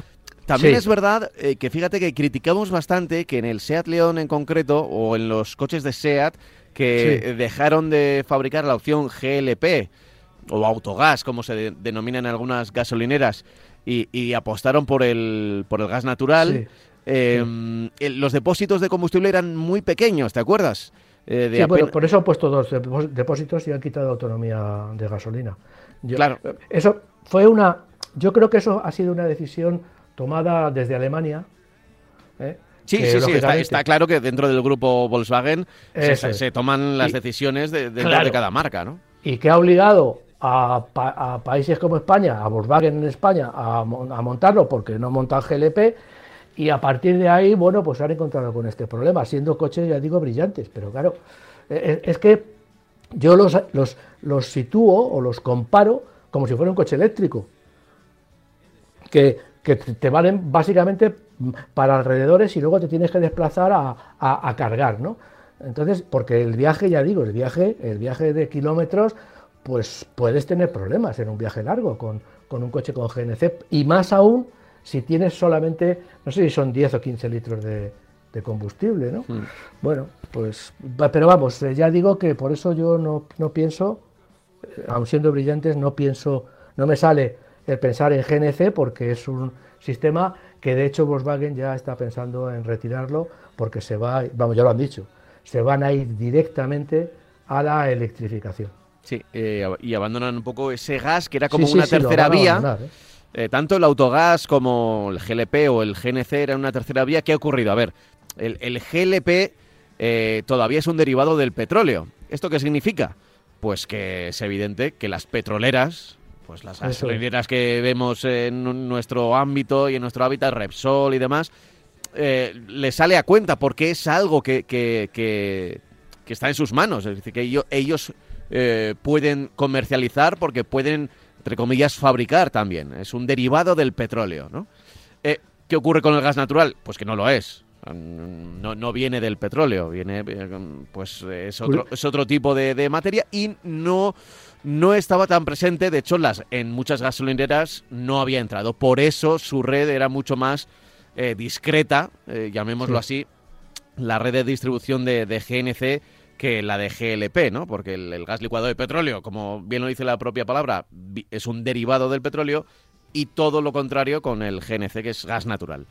También es verdad que fíjate que criticamos bastante que en el SEAT León en concreto, o en los coches de SEAT, que dejaron de fabricar la opción GLP o autogas, como se denomina en algunas gasolineras, y, apostaron por el, por el gas natural. Em, los depósitos de combustible eran muy pequeños, ¿te acuerdas? Eh, sí, bueno, por eso han puesto dos depósitos y han quitado autonomía de gasolina. claro. Eso fue una. Yo creo que eso ha sido una decisión tomada desde Alemania. ¿eh? Sí, sí, sí, está, claro que dentro del grupo Volkswagen se, toman las decisiones de, de, de, cada marca, ¿no? Y que ha obligado a, países como España, a Volkswagen en España, a, montarlo porque no montan GLP y a partir de ahí, bueno, pues se han encontrado con este problema, siendo coches, ya digo, brillantes, pero claro, e, e, es, que yo los, los, los sitúo o los comparo como si fuera un coche eléctrico, que, que te valen básicamente para alrededores y luego te tienes que desplazar a, a, cargar, ¿no? Entonces, porque el viaje, ya digo, el viaje, el viaje de kilómetros, pues puedes tener problemas en un viaje largo con, un coche con GNC y más aún si tienes solamente, no sé si son 10 o 15 litros de, combustible, ¿no? Hmm. Bueno, pues, pero vamos, eh, ya digo que por eso yo no, no pienso, eh, aun siendo brillantes, no pienso, no me sale el pensar en GNC porque es un sistema que de hecho Volkswagen ya está pensando en retirarlo porque se va, vamos, ya lo han dicho, se van a ir directamente a la electrificación. Sí, eh, y abandonan un poco ese gas que era como una tercera vía. ¿eh? Eh, tanto el autogás como el GLP o el GNC eran una tercera vía. ¿Qué ha ocurrido? A ver, el, GLP todavía es un derivado del petróleo. ¿Esto qué significa? Pues que es evidente que las petroleras, pues las gasolineras que vemos en nuestro ámbito y en nuestro hábitat, Repsol y demás, le sale a cuenta porque es algo que, que, que, está en sus manos. Es decir, que ellos, ellos eh, pueden comercializar porque pueden, entre comillas, fabricar también. Es un derivado del petróleo, ¿no? Eh, ¿Qué ocurre con el gas natural? Pues que no lo es. No, no viene del petróleo, viene, pues es otro, es otro tipo de, materia y no, no estaba tan presente. De hecho, las, en muchas gasolineras no había entrado. Por eso su red era mucho más eh, discreta, llamémoslo así, la red de distribución de, de GNC que la de GLP, ¿no? Porque el, gas licuado de petróleo, como bien lo dice la propia palabra, es un derivado del petróleo y todo lo contrario con el GNC, que es gas natural.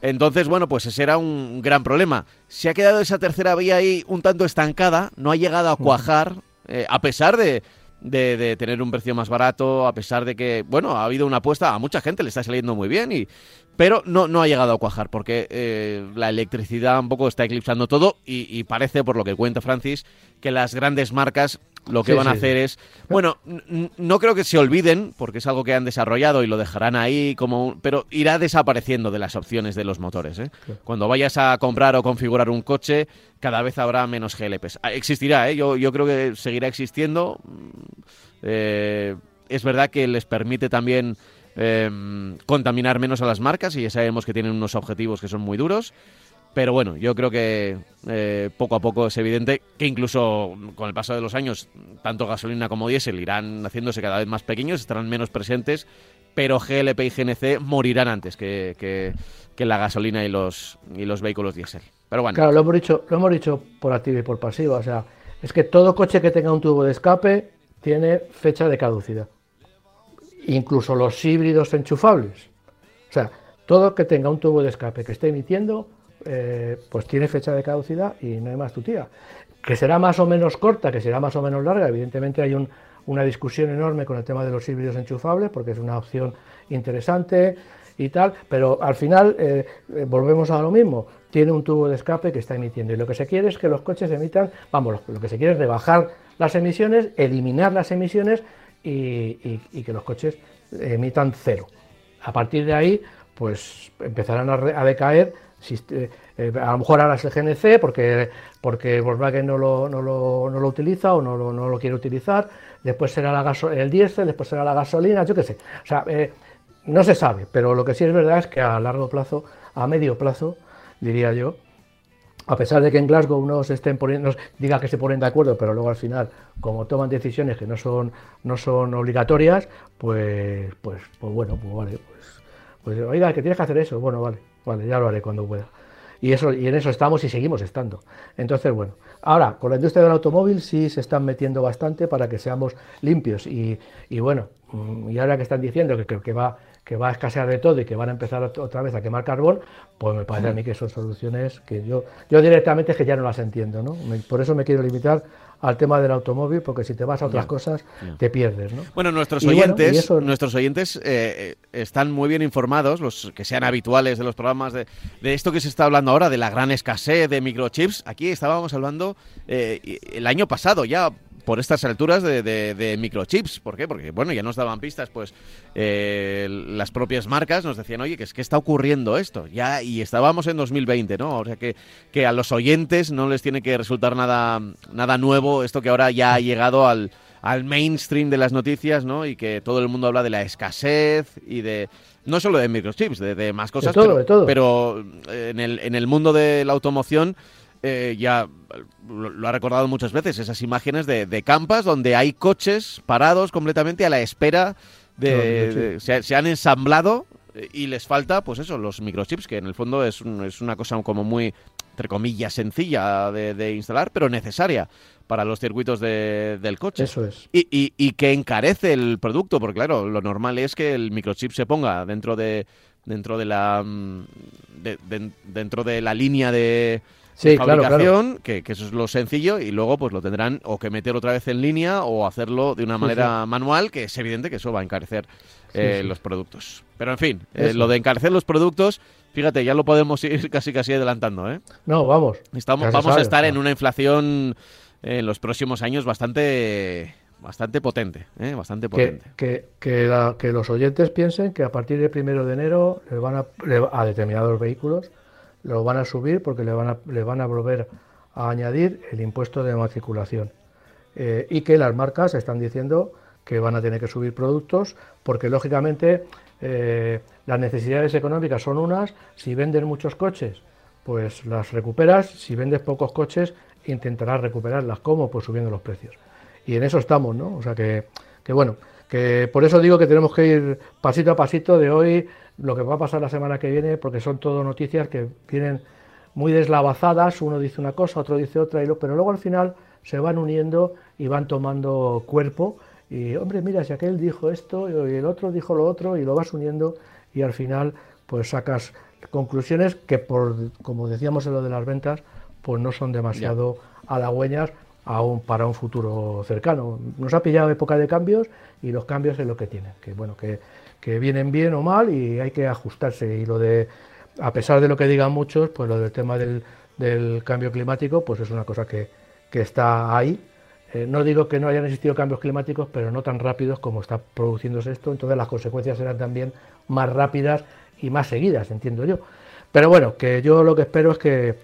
Entonces, bueno, pues ese era un gran problema. Se ha quedado esa tercera vía ahí un tanto estancada, no ha llegado a cuajar, eh, a pesar de, de, tener un precio más barato, a pesar de que, bueno, ha habido una apuesta, a mucha gente le está saliendo muy bien, y, pero no, no ha llegado a cuajar porque eh, la electricidad un poco está eclipsando todo y, parece, por lo que cuenta Francis, que las grandes marcas lo que van a hacer es, bueno, no creo que se olviden, porque es algo que han desarrollado y lo dejarán ahí, como pero irá desapareciendo de las opciones de los motores. ¿eh? Cuando vayas a comprar o configurar un coche, cada vez habrá menos GLPs. Ah, existirá, ¿eh? yo, yo creo que seguirá existiendo. Eh, es verdad que les permite también em, contaminar menos a las marcas y ya sabemos que tienen unos objetivos que son muy duros. Pero bueno, yo creo que eh, poco a poco es evidente que incluso con el paso de los años, tanto gasolina como diésel irán haciéndose cada vez más pequeños, estarán menos presentes, pero GLP y GNC morirán antes que, que, la gasolina y los, y los vehículos diésel. Pero bueno. Claro, lo hemos, dicho, lo hemos dicho por activa y por pasiva. O sea, es que todo coche que tenga un tubo de escape tiene fecha de caducidad. Incluso los híbridos enchufables. O sea, todo que tenga un tubo de escape que esté emitiendo eh, pues tiene fecha de caducidad y no hay más tu tía. Que será más o menos corta, que será más o menos larga, evidentemente hay una discusión enorme con el tema de los híbridos enchufables, porque es una opción interesante y tal, pero al final eh, eh, volvemos a lo mismo. Tiene un tubo de escape que está emitiendo y lo que se quiere es que los coches emitan, vamos, lo, que se quiere es rebajar las emisiones, eliminar las emisiones y, que los coches emitan cero. A partir de ahí, pues empezarán a, decaer. Eh, a lo mejor ahora es el GNC porque, porque Volkswagen no lo, no lo, no lo utiliza o no lo, no lo, quiere utilizar. Después será la el diésel, después será la gasolina, yo qué sé. O sea, no se sabe, pero lo que sí es verdad es que a largo plazo, a medio plazo, diría yo, a pesar de que en Glasgow no se estén poniendo, diga que se ponen de acuerdo, pero luego al final, como toman decisiones que no son, no son obligatorias, pues, pues, pues bueno, pues vale, pues, pues oiga, que tienes que hacer eso, bueno, vale, vale, ya lo haré cuando pueda. Y, eso, y en eso estamos y seguimos estando. Entonces, bueno, ahora, con la industria del automóvil sí se están metiendo bastante para que seamos limpios. Y, y bueno, mm, y ahora que están diciendo que, que va que va a escasear de todo y que van a empezar otra vez a quemar carbón, pues me parece a mí que son soluciones que yo, yo directamente es que ya no las entiendo, ¿no? por eso me quiero limitar al tema del automóvil, porque si te vas a otras cosas te pierdes, ¿no? Bueno, nuestros oyentes, nuestros oyentes eh, están muy bien informados, los que sean habituales de los programas de, de, esto que se está hablando ahora, de la gran escasez de microchips. Aquí estábamos hablando eh, el año pasado ya por estas alturas de, microchips. ¿Por qué? Porque, bueno, ya nos daban pistas, pues eh, las propias marcas nos decían, oye, que es que está ocurriendo esto. Ya, y estábamos en 2020, ¿no? O sea que, que a los oyentes no les tiene que resultar nada, nada nuevo esto que ahora ya ha llegado al, al mainstream de las noticias, ¿no? Y que todo el mundo habla de la escasez y de no solo de microchips, de, más cosas, todo, pero, todo. pero en, el, en el mundo de la automoción eh, ya lo, ha recordado muchas veces, esas imágenes de, campas donde hay coches parados completamente a la espera de... se, han ensamblado eh, y les falta, pues eso, los microchips, que en el fondo es, es una cosa como muy, entre comillas, sencilla de, instalar, pero necesaria para los circuitos del coche. Eso es. Y, y, que encarece el producto, porque claro, lo normal es que el microchip se ponga dentro de dentro de la mm, dentro de la línea de sí, fabricación, Que, eso es lo sencillo, y luego pues lo tendrán o que meter otra vez en línea o hacerlo de una manera manual, que es evidente que eso va a encarecer eh, los productos. Pero en fin, eh, lo de encarecer los productos, fíjate, ya lo podemos ir casi casi adelantando, ¿eh? No, vamos. Estamos, vamos a estar en una inflación en los próximos años bastante bastante potente, ¿eh? bastante potente. Que, que, los oyentes piensen que a partir del primero de enero les van a, a determinados vehículos lo van a subir porque le van a, le van a volver a añadir el impuesto de matriculación. Eh, y que las marcas están diciendo que van a tener que subir productos porque lógicamente eh, las necesidades económicas son unas, si venden muchos coches pues las recuperas, si vendes pocos coches intentarás recuperarlas, ¿cómo? Pues subiendo los precios. Y en eso estamos, ¿no? O sea que, que bueno, que por eso digo que tenemos que ir pasito a pasito de hoy lo que va a pasar la semana que viene, porque son todo noticias que vienen muy deslavazadas, uno dice una cosa, otro dice otra, y lo, pero luego al final se van uniendo y van tomando cuerpo. Y hombre, mira, si aquel dijo esto y el otro dijo lo otro, y lo vas uniendo, y al final pues sacas conclusiones que, por, como decíamos en lo de las ventas, pues no son demasiado halagüeñas aún para un futuro cercano. Nos ha pillado época de cambios y los cambios es lo que tienen. Que bueno, que que vienen bien o mal y hay que ajustarse. Y lo de, a pesar de lo que digan muchos, pues lo del tema del, cambio climático, pues es una cosa que, está ahí. Eh, no digo que no hayan existido cambios climáticos, pero no tan rápidos como está produciéndose esto, entonces las consecuencias serán también más rápidas y más seguidas, entiendo yo. Pero bueno, que yo lo que espero es que,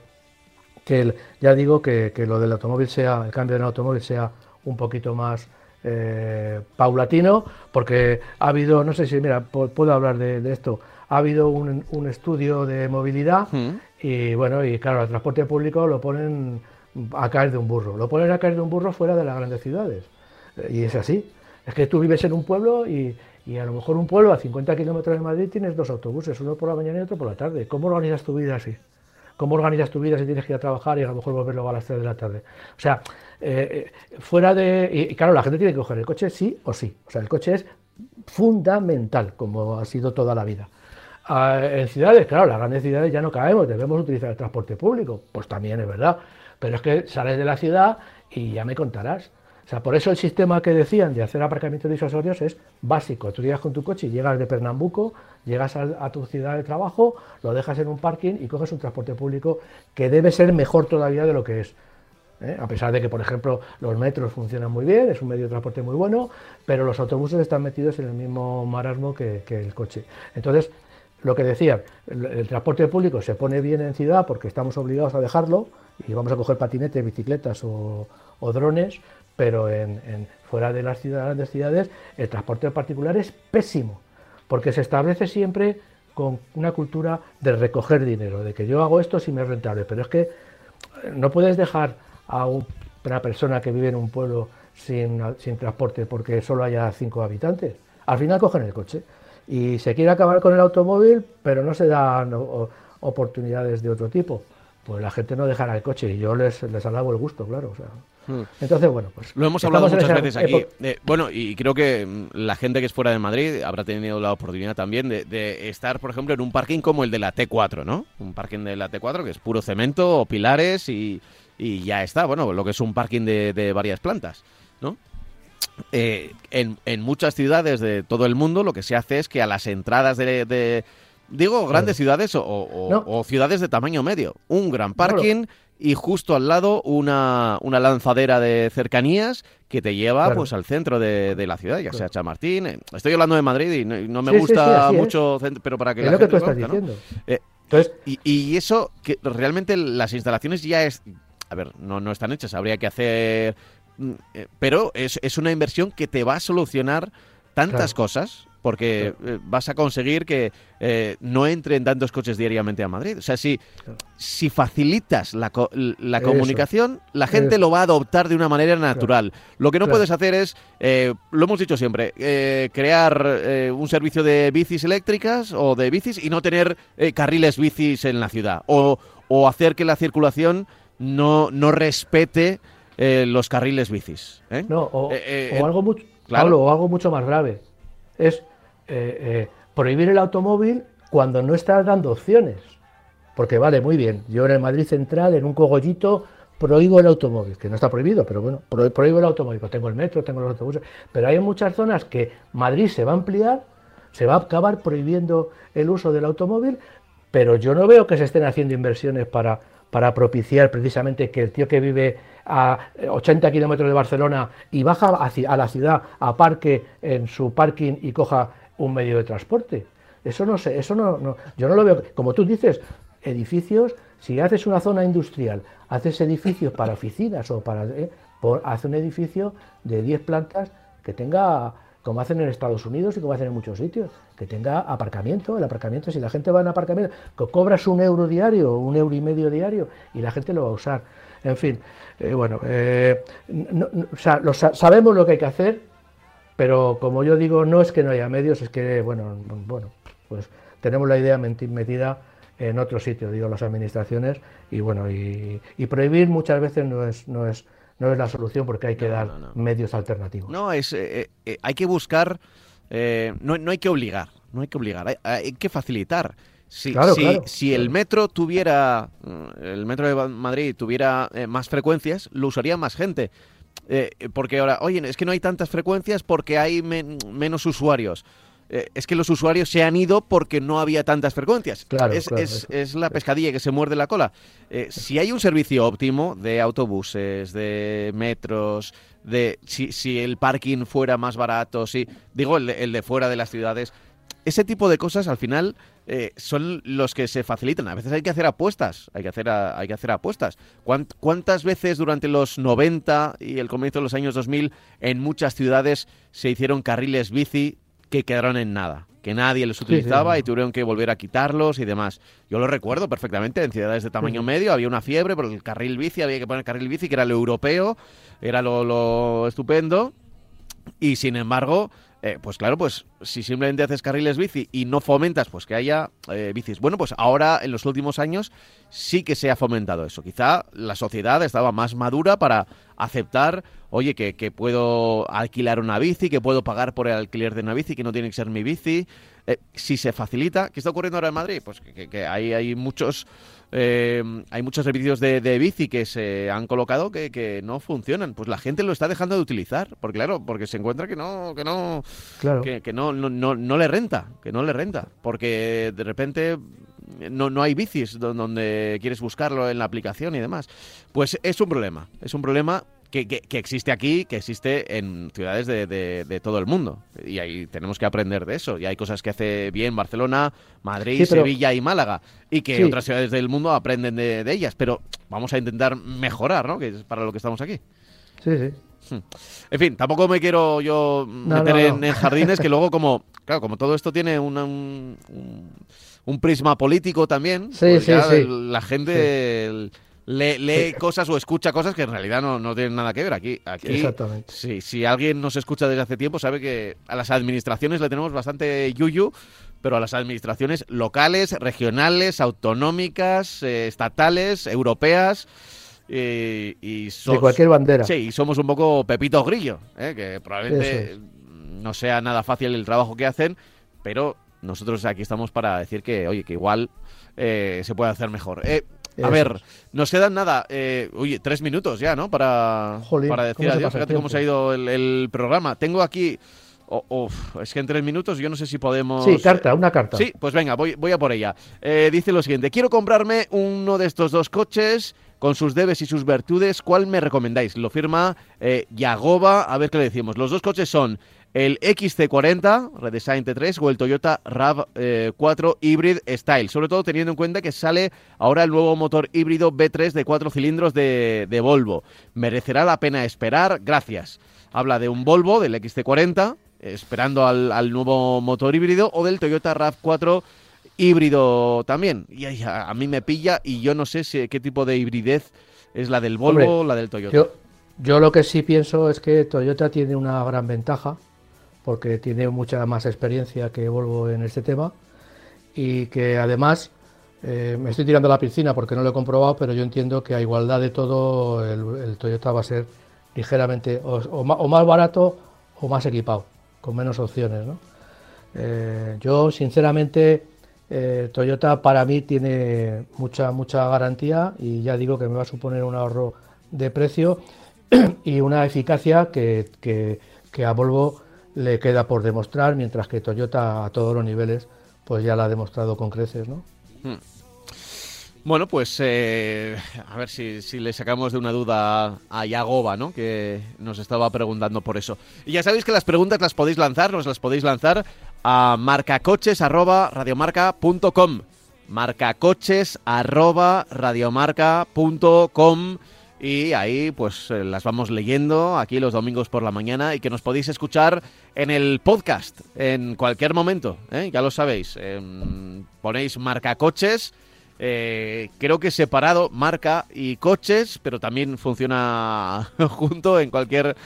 que ya digo que, que lo del automóvil sea, el cambio del automóvil sea un poquito más eh, paulatino, porque ha habido, no sé si, mira, puedo hablar de, esto, ha habido un, estudio de movilidad mm. y bueno, y claro, el transporte público lo ponen a caer de un burro, lo ponen a caer de un burro fuera de las grandes ciudades. Eh, y es así, es que tú vives en un pueblo y, y a lo mejor un pueblo a 50 kilómetros de Madrid tienes dos autobuses, uno por la mañana y otro por la tarde. ¿Cómo organizas tu vida así? ¿Cómo organizas tu vida si tienes que ir a trabajar y a lo mejor volver luego a las 3 de la tarde? O sea, eh, eh, fuera de... Y, claro, la gente tiene que coger el coche sí o sí. O sea, el coche es fundamental, como ha sido toda la vida. Ah, en ciudades, claro, las grandes ciudades ya no caemos, debemos utilizar el transporte público. Pues también es verdad. Pero es que sales de la ciudad y ya me contarás. O sea, por eso el sistema que decían de hacer aparcamientos disuasorios es básico. Tú llegas con tu coche y llegas de Pernambuco, llegas a, tu ciudad de trabajo, lo dejas en un parking y coges un transporte público que debe ser mejor todavía de lo que es. ¿Eh? A pesar de que, por ejemplo, los metros funcionan muy bien, es un medio de transporte muy bueno, pero los autobuses están metidos en el mismo marasmo que, el coche. Entonces, lo que decía, el, transporte público se pone bien en ciudad porque estamos obligados a dejarlo y vamos a coger patinetes, bicicletas o, drones, pero en, fuera de las grandes ciudades el transporte particular es pésimo porque se establece siempre con una cultura de recoger dinero, de que yo hago esto si me es rentable, pero es que no puedes dejar a una persona que vive en un pueblo sin, transporte porque solo haya cinco habitantes. Al final cogen el coche y se quiere acabar con el automóvil, pero no se dan oportunidades de otro tipo. Pues la gente no dejará el coche y yo les, les alabo el gusto, claro. O sea, Hmm. Entonces, bueno, pues... Lo hemos hablado muchas veces aquí. Eh, bueno, y creo que mm, la gente que es fuera de Madrid habrá tenido la oportunidad también de, estar, por ejemplo, en un parking como el de la T4, ¿no? Un parking de la T4 que es puro cemento o pilares y, ya está. Bueno, lo que es un parking de, varias plantas, ¿no? Eh, en, muchas ciudades de todo el mundo lo que se hace es que a las entradas de... digo, grandes ciudades o, ciudades de tamaño medio. Un gran parking y justo al lado una, una lanzadera de cercanías que te lleva pues al centro de, la ciudad, ya sea Chamartín. Eh, estoy hablando de Madrid y no, me gusta mucho, pero para que es lo que tú estás diciendo. Eh, Entonces, y, eso, que realmente las instalaciones ya es... A ver, no, no están hechas, habría que hacer... Mm, eh, pero es, es una inversión que te va a solucionar tantas cosas porque eh, vas a conseguir que eh, no entren tantos coches diariamente a Madrid. O sea, si, si facilitas la, la comunicación, la gente lo va a adoptar de una manera natural. Lo que no puedes hacer es, eh, lo hemos dicho siempre, crear un servicio de bicis eléctricas o de bicis y no tener carriles bicis en la ciudad. O, o hacer que la circulación no, no respete los carriles bicis. No, o, algo mucho, o algo mucho más grave. Es eh, eh, prohibir el automóvil cuando no estás dando opciones. Porque vale, muy bien, yo en el Madrid Central, en un cogollito, prohíbo el automóvil, que no está prohibido, pero bueno, prohíbo el automóvil, pues tengo el metro, tengo los autobuses, pero hay muchas zonas que Madrid se va a ampliar, se va a acabar prohibiendo el uso del automóvil, pero yo no veo que se estén haciendo inversiones para, para propiciar precisamente que el tío que vive a 80 kilómetros de Barcelona y baja a la ciudad a parque en su parking y coja un medio de transporte. Eso no sé, eso no, yo no lo veo. Como tú dices, edificios, si haces una zona industrial, haces edificios para oficinas o para... Eh, hace un edificio de 10 plantas que tenga, como hacen en Estados Unidos y como hacen en muchos sitios, que tenga aparcamiento. El aparcamiento, si la gente va en aparcamiento, cobras un euro diario, un euro y medio diario, y la gente lo va a usar. En fin, eh, bueno, eh, sabemos lo que hay que hacer, pero como yo digo, no es que no haya medios, es que, bueno, bueno pues tenemos la idea metida en otro sitio, digo, las administraciones, y bueno, y, prohibir muchas veces no es, no es, no es la solución porque hay que dar medios alternativos. No, es, eh, eh, hay que buscar, eh, no, no, hay que obligar, no hay que obligar, hay, que facilitar. Si, si, si, el metro tuviera, el metro de Madrid tuviera más frecuencias, lo usaría más gente. Eh, porque ahora, oye, es que no hay tantas frecuencias porque hay menos usuarios. Eh, es que los usuarios se han ido porque no había tantas frecuencias. Claro, es, es, la pescadilla que se muerde la cola. Eh, si hay un servicio óptimo de autobuses, de metros, de si, si el parking fuera más barato, si digo el de fuera de las ciudades, ese tipo de cosas al final eh, son los que se facilitan. A veces hay que hacer apuestas, hay que hacer, hay que hacer apuestas. ¿Cuántas veces durante los 90 y el comienzo de los años 2000 en muchas ciudades se hicieron carriles bici que quedaron en nada? Que nadie los utilizaba y tuvieron que volver a quitarlos y demás. Yo lo recuerdo perfectamente, en ciudades de tamaño medio había una fiebre por el carril bici, había que poner carril bici, que era lo europeo, era lo, lo estupendo. Y sin embargo, eh, pues claro, pues si simplemente haces carriles bici y no fomentas pues que haya eh, bicis. Bueno, pues ahora en los últimos años sí que se ha fomentado eso. Quizá la sociedad estaba más madura para aceptar, oye, que, que puedo alquilar una bici, que puedo pagar por el alquiler de una bici, que no tiene que ser mi bici. Eh, si se facilita, ¿qué está ocurriendo ahora en Madrid? Pues que, que hay, hay muchos eh, hay muchos servicios de, bici que se han colocado que, no funcionan. Pues la gente lo está dejando de utilizar, porque claro, porque se encuentra que no, que no, que, no, no, no, le renta, que no le renta, porque de repente no, no hay bicis donde quieres buscarlo en la aplicación y demás. Pues es un problema, es un problema que, que, existe aquí, que existe en ciudades de, de, todo el mundo. Y ahí tenemos que aprender de eso. Y hay cosas que hace bien Barcelona, Madrid, Sevilla y Málaga. Y que otras ciudades del mundo aprenden de, ellas. Pero vamos a intentar mejorar, ¿no? Que es para lo que estamos aquí. Sí, sí. Hmm. En fin, tampoco me quiero yo meter En, jardines que luego como, claro, como todo esto tiene un, un, prisma político también, sí, pues sí, la gente lee, cosas o escucha cosas que en realidad no, no, tienen nada que ver. Aquí, aquí Exactamente. Sí, si alguien nos escucha desde hace tiempo, sabe que a las administraciones le tenemos bastante yuyu, pero a las administraciones locales, regionales, autonómicas, eh, estatales, europeas. y de cualquier bandera. Sí, y somos un poco Pepito Grillo, ¿eh? que probablemente no sea nada fácil el trabajo que hacen, pero nosotros aquí estamos para decir que, oye, que igual eh, se puede hacer mejor. A ver, nos quedan nada, eh, oye, tres minutos ya, ¿no? Para, para decir adiós. Fíjate cómo se ha ido el, programa. Tengo aquí. es que en tres minutos yo no sé si podemos. Sí, carta, una carta. Sí, pues venga, voy, voy a por ella. Eh, dice lo siguiente: Quiero comprarme uno de estos dos coches con sus debes y sus virtudes. ¿Cuál me recomendáis? Lo firma eh, Yagoba. A ver qué le decimos. Los dos coches son el XC40 Redesign T3 o el Toyota RAV4 eh, Hybrid Style, sobre todo teniendo en cuenta que sale ahora el nuevo motor híbrido B3 de cuatro cilindros de, Volvo. ¿Merecerá la pena esperar? Gracias. Habla de un Volvo, del XC40, esperando al, nuevo motor híbrido, o del Toyota RAV4 híbrido también. Y a, mí me pilla y yo no sé si, qué tipo de hibridez es la del Volvo o la del Toyota. Yo, yo lo que sí pienso es que Toyota tiene una gran ventaja porque tiene mucha más experiencia que Volvo en este tema y que además eh, me estoy tirando a la piscina porque no lo he comprobado, pero yo entiendo que a igualdad de todo el, Toyota va a ser ligeramente o, más barato o más equipado, con menos opciones. Eh, yo sinceramente eh, Toyota para mí tiene mucha mucha garantía y ya digo que me va a suponer un ahorro de precio y una eficacia que, que a Volvo le queda por demostrar, mientras que Toyota a todos los niveles pues ya la ha demostrado con creces, ¿no? Hmm. Bueno, pues eh, a ver si, le sacamos de una duda a Yagoba, ¿no? Que nos estaba preguntando por eso. Y ya sabéis que las preguntas las podéis lanzar, nos las podéis lanzar a marcacoches@radiomarca.com. marcacoches@radiomarca.com y ahí pues eh, las vamos leyendo aquí los domingos por la mañana y que nos podéis escuchar en el podcast en cualquier momento, ¿eh? ya lo sabéis. Em, ponéis marca coches, eh, creo que separado marca y coches, pero también funciona junto en cualquier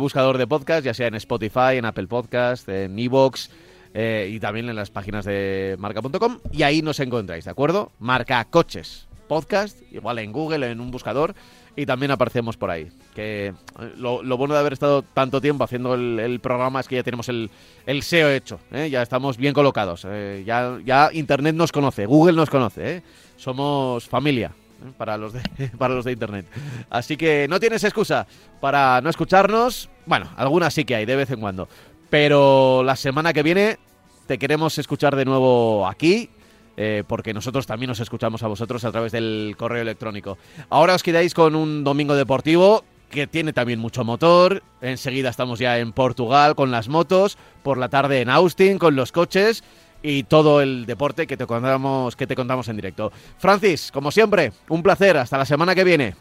buscador de podcast, ya sea en Spotify, en Apple Podcast, en Evox. y también en las páginas de marca.com y ahí nos encontráis, ¿de acuerdo? Marca Coches, podcast, igual en Google, en un buscador, y también aparecemos por ahí. Que eh, lo, bueno de haber estado tanto tiempo haciendo el, programa es que ya tenemos el, el SEO hecho, ¿eh? ya estamos bien colocados, eh, ya, ya Internet nos conoce, Google nos conoce, somos familia. Para los, de, para los de Internet. Así que no tienes excusa para no escucharnos. Bueno, algunas sí que hay, de vez en cuando. Pero la semana que viene te queremos escuchar de nuevo aquí eh, porque nosotros también nos escuchamos a vosotros a través del correo electrónico. Ahora os quedáis con un domingo deportivo que tiene también mucho motor. Enseguida estamos ya en Portugal con las motos, por la tarde en Austin con los coches y todo el deporte que te contamos, que te contamos en directo. Francis, como siempre, un placer. Hasta la semana que viene.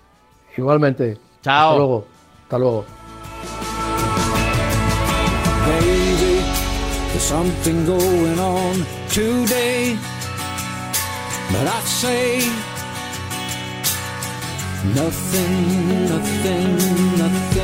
Igualmente. Chao. Hasta luego. Hasta luego. But I'd say nothing, nothing, nothing.